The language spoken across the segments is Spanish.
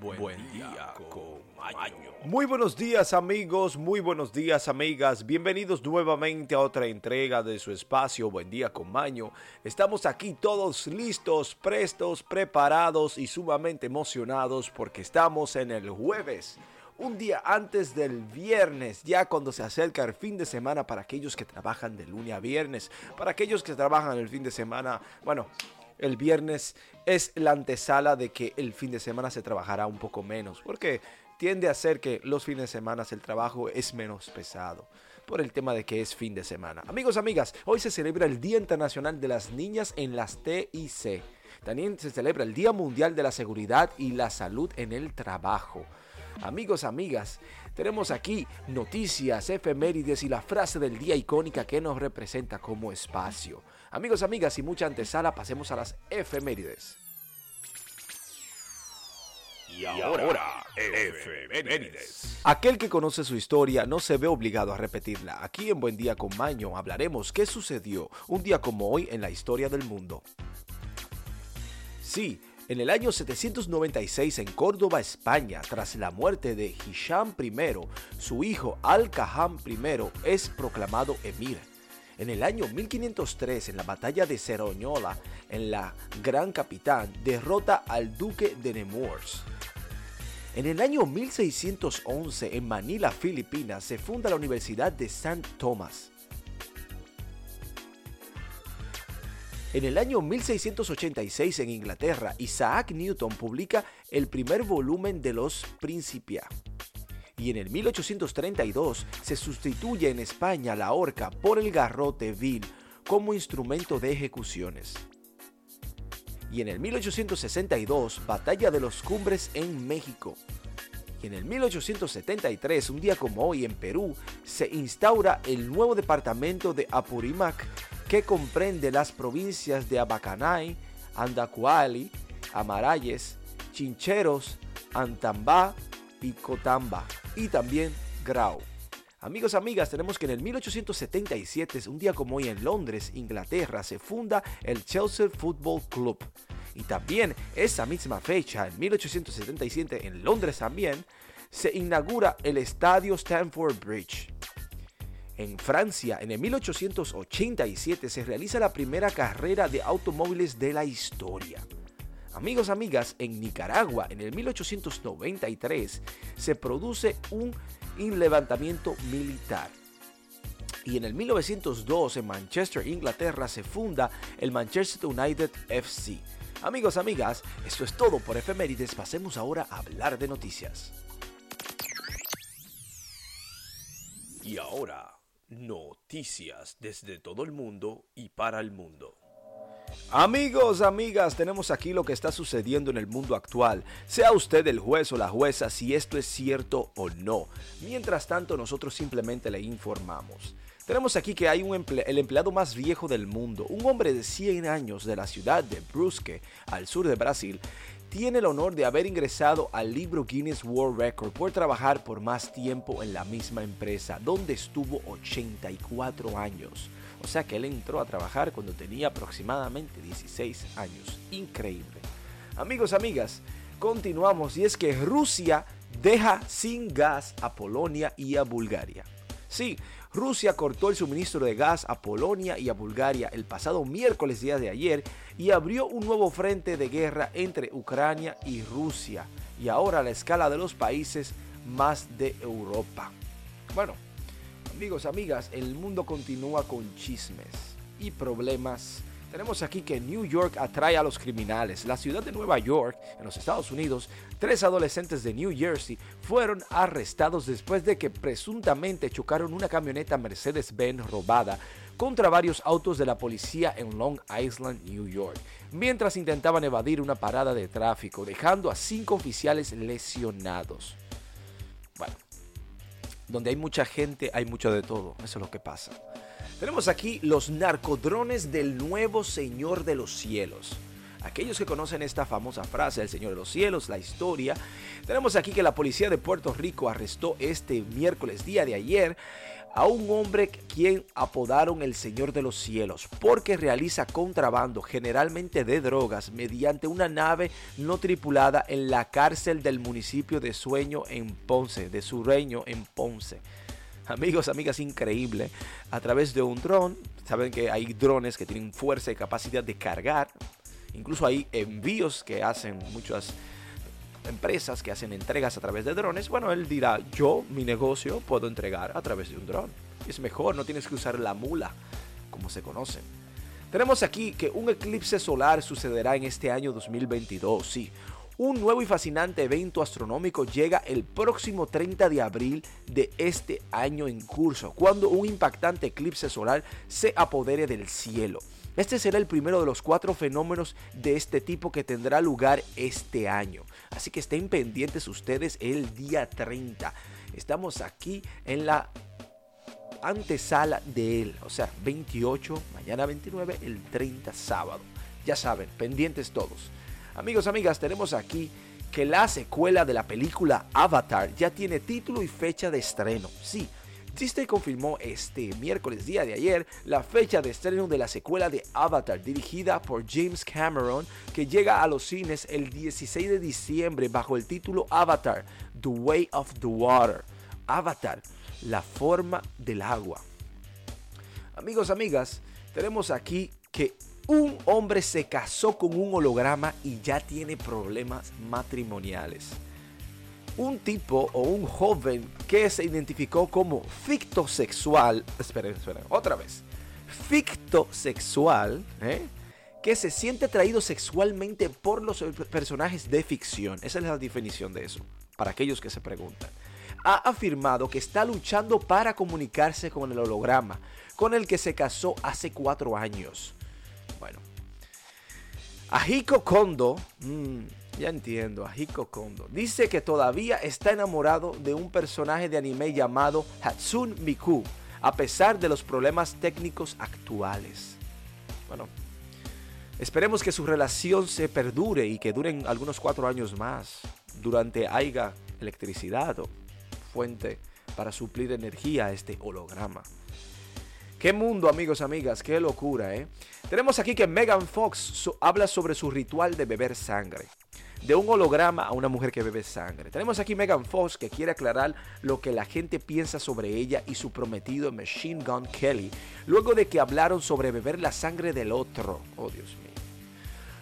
Buen, día, Maño. Muy buenos días amigos, muy buenos días amigas, bienvenidos nuevamente a otra entrega de su espacio Buen día con Maño. Estamos aquí todos listos, prestos, preparados y sumamente emocionados porque estamos en el jueves un día antes del viernes, ya cuando se acerca el fin de semana para aquellos que trabajan de lunes a viernes, para aquellos que trabajan el fin de semana, bueno, el viernes es la antesala de que el fin de semana se trabajará un poco menos, porque tiende a ser que los fines de semana el trabajo es menos pesado por el tema de que es fin de semana. Amigos, amigas, hoy se celebra el Día Internacional de las Niñas en las TIC. También se celebra el Día Mundial de la Seguridad y la Salud en el Trabajo. Amigos, amigas, tenemos aquí noticias, efemérides y la frase del día icónica que nos representa como espacio. Amigos, amigas y mucha antesala, pasemos a las efemérides. Y ahora, efemérides. Aquel que conoce su historia no se ve obligado a repetirla. Aquí en Buen Día con Maño hablaremos qué sucedió un día como hoy en la historia del mundo. Sí, en el año 796 en Córdoba, España, tras la muerte de Hisham I, su hijo Al-Kaham I es proclamado emir. En el año 1503, en la batalla de Ceroñola, en la Gran Capitán, derrota al duque de Nemours. En el año 1611, en Manila, Filipinas, se funda la Universidad de St. Thomas. En el año 1686 en Inglaterra, Isaac Newton publica el primer volumen de los Principia. Y en el 1832 se sustituye en España la horca por el garrote vil como instrumento de ejecuciones. Y en el 1862, Batalla de los Cumbres en México. Y en el 1873, un día como hoy en Perú, se instaura el nuevo departamento de Apurímac que comprende las provincias de Abacanay, Andacuali, Amarayes, Chincheros, Antambá y Cotamba, y también Grau. Amigos, amigas, tenemos que en el 1877, un día como hoy en Londres, Inglaterra, se funda el Chelsea Football Club. Y también esa misma fecha, en 1877, en Londres también, se inaugura el Estadio Stamford Bridge. En Francia, en el 1887, se realiza la primera carrera de automóviles de la historia. Amigos, amigas, en Nicaragua, en el 1893, se produce un levantamiento militar. Y en el 1902, en Manchester, Inglaterra, se funda el Manchester United FC. Amigos, amigas, esto es todo por efemérides. Pasemos ahora a hablar de noticias. Y ahora, Noticias desde todo el mundo y para el mundo. Amigos, amigas, tenemos aquí lo que está sucediendo en el mundo actual. Sea usted el juez o la jueza si esto es cierto o no. Mientras tanto, nosotros simplemente le informamos. Tenemos aquí que hay un el empleado más viejo del mundo, un hombre de 100 años de la ciudad de Brusque, al sur de Brasil, tiene el honor de haber ingresado al libro Guinness World Record por trabajar por más tiempo en la misma empresa, donde estuvo 84 años. O sea que él entró a trabajar cuando tenía aproximadamente 16 años. Increíble. Amigos, amigas, continuamos y es que Rusia deja sin gas a Polonia y a Bulgaria. Sí, Rusia cortó el suministro de gas a Polonia y a Bulgaria el pasado miércoles día de ayer y abrió un nuevo frente de guerra entre Ucrania y Rusia y ahora a la escala de los países más de Europa. Bueno, amigos, amigas, el mundo continúa con chismes y problemas tenemos aquí que New York atrae a los criminales. La ciudad de Nueva York, en los Estados Unidos, tres adolescentes de New Jersey fueron arrestados después de que presuntamente chocaron una camioneta Mercedes-Benz robada contra varios autos de la policía en Long Island, New York, mientras intentaban evadir una parada de tráfico, dejando a cinco oficiales lesionados. Bueno, donde hay mucha gente, hay mucho de todo, eso es lo que pasa. Tenemos aquí los narcodrones del nuevo Señor de los Cielos. Aquellos que conocen esta famosa frase del Señor de los Cielos, la historia, tenemos aquí que la policía de Puerto Rico arrestó este miércoles día de ayer a un hombre quien apodaron el Señor de los Cielos porque realiza contrabando generalmente de drogas mediante una nave no tripulada en la cárcel del municipio de Sueño en Ponce, de Sureño en Ponce. Amigos, amigas, increíble. A través de un dron, saben que hay drones que tienen fuerza y capacidad de cargar. Incluso hay envíos que hacen muchas empresas que hacen entregas a través de drones, bueno, él dirá, yo, mi negocio, puedo entregar a través de un dron. Es mejor, no tienes que usar la mula, como se conoce. Tenemos aquí que un eclipse solar sucederá en este año 2022, sí. Un nuevo y fascinante evento astronómico llega el próximo 30 de abril de este año en curso, cuando un impactante eclipse solar se apodere del cielo. Este será el primero de los cuatro fenómenos de este tipo que tendrá lugar este año. Así que estén pendientes ustedes el día 30. Estamos aquí en la antesala de él. O sea, 28, mañana 29, el 30 sábado. Ya saben, pendientes todos. Amigos, amigas, tenemos aquí que la secuela de la película Avatar ya tiene título y fecha de estreno. Sí, Disney confirmó este miércoles día de ayer la fecha de estreno de la secuela de Avatar dirigida por James Cameron que llega a los cines el 16 de diciembre bajo el título Avatar, The Way of the Water. Avatar, la forma del agua. Amigos, amigas, tenemos aquí que un hombre se casó con un holograma y ya tiene problemas matrimoniales un tipo o un joven que se identificó como fictosexual, esperen, esperen, otra vez, fictosexual, ¿eh? que se siente atraído sexualmente por los personajes de ficción. Esa es la definición de eso, para aquellos que se preguntan. Ha afirmado que está luchando para comunicarse con el holograma, con el que se casó hace cuatro años. Bueno, Ahiko Kondo, mmm, ya entiendo, a Hiko Kondo. Dice que todavía está enamorado de un personaje de anime llamado Hatsune Miku, a pesar de los problemas técnicos actuales. Bueno, esperemos que su relación se perdure y que duren algunos cuatro años más, durante haya electricidad o fuente para suplir energía a este holograma. Qué mundo, amigos, amigas, qué locura, ¿eh? Tenemos aquí que Megan Fox habla sobre su ritual de beber sangre de un holograma a una mujer que bebe sangre. Tenemos aquí Megan Fox que quiere aclarar lo que la gente piensa sobre ella y su prometido Machine Gun Kelly, luego de que hablaron sobre beber la sangre del otro. Oh Dios mío.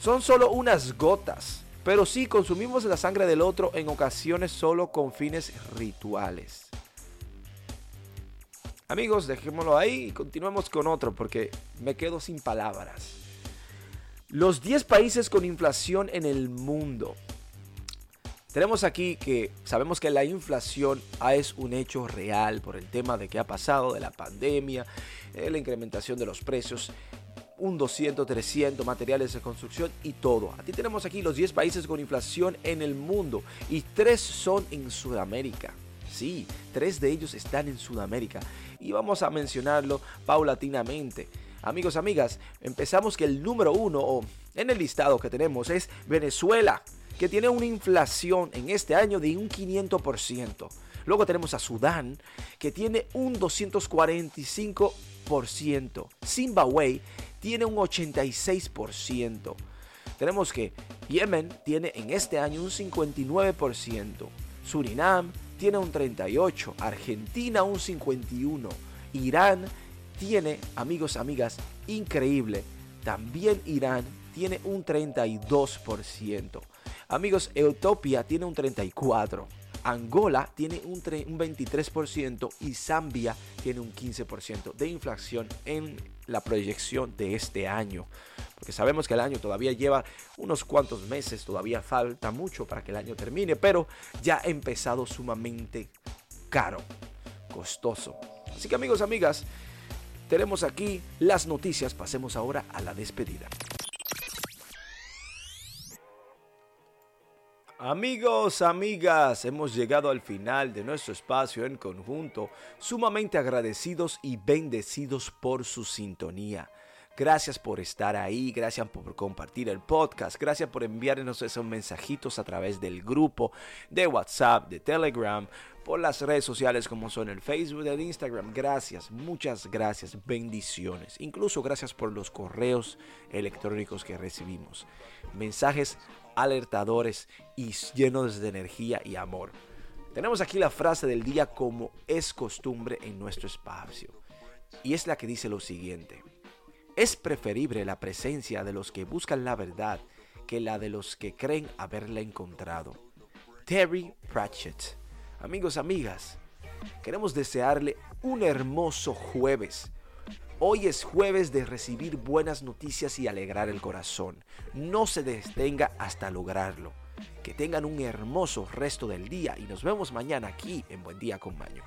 Son solo unas gotas, pero sí consumimos la sangre del otro en ocasiones solo con fines rituales. Amigos, dejémoslo ahí y continuemos con otro porque me quedo sin palabras. Los 10 países con inflación en el mundo. Tenemos aquí que sabemos que la inflación es un hecho real por el tema de que ha pasado, de la pandemia, eh, la incrementación de los precios, un 200, 300, materiales de construcción y todo. Aquí tenemos aquí los 10 países con inflación en el mundo y 3 son en Sudamérica. Sí, 3 de ellos están en Sudamérica y vamos a mencionarlo paulatinamente. Amigos, amigas, empezamos que el número uno en el listado que tenemos es Venezuela, que tiene una inflación en este año de un 500%. Luego tenemos a Sudán, que tiene un 245%. Zimbabue tiene un 86%. Tenemos que Yemen tiene en este año un 59%. Surinam tiene un 38%. Argentina un 51%. Irán amigos, amigas, increíble. También Irán tiene un 32%. Amigos, Etiopía tiene un 34%. Angola tiene un 23% y Zambia tiene un 15% de inflación en la proyección de este año. Porque sabemos que el año todavía lleva unos cuantos meses, todavía falta mucho para que el año termine, pero ya ha empezado sumamente caro, costoso. Así que amigos, amigas, tenemos aquí las noticias. Pasemos ahora a la despedida. Amigos, amigas, hemos llegado al final de nuestro espacio en conjunto, sumamente agradecidos y bendecidos por su sintonía. Gracias por estar ahí, gracias por compartir el podcast, gracias por enviarnos esos mensajitos a través del grupo de WhatsApp, de Telegram, por las redes sociales como son el Facebook, el Instagram. Gracias, muchas gracias, bendiciones. Incluso gracias por los correos electrónicos que recibimos. Mensajes alertadores y llenos de energía y amor. Tenemos aquí la frase del día como es costumbre en nuestro espacio. Y es la que dice lo siguiente. Es preferible la presencia de los que buscan la verdad que la de los que creen haberla encontrado. Terry Pratchett. Amigos, amigas, queremos desearle un hermoso jueves. Hoy es jueves de recibir buenas noticias y alegrar el corazón. No se detenga hasta lograrlo. Que tengan un hermoso resto del día y nos vemos mañana aquí en Buen Día con Maño.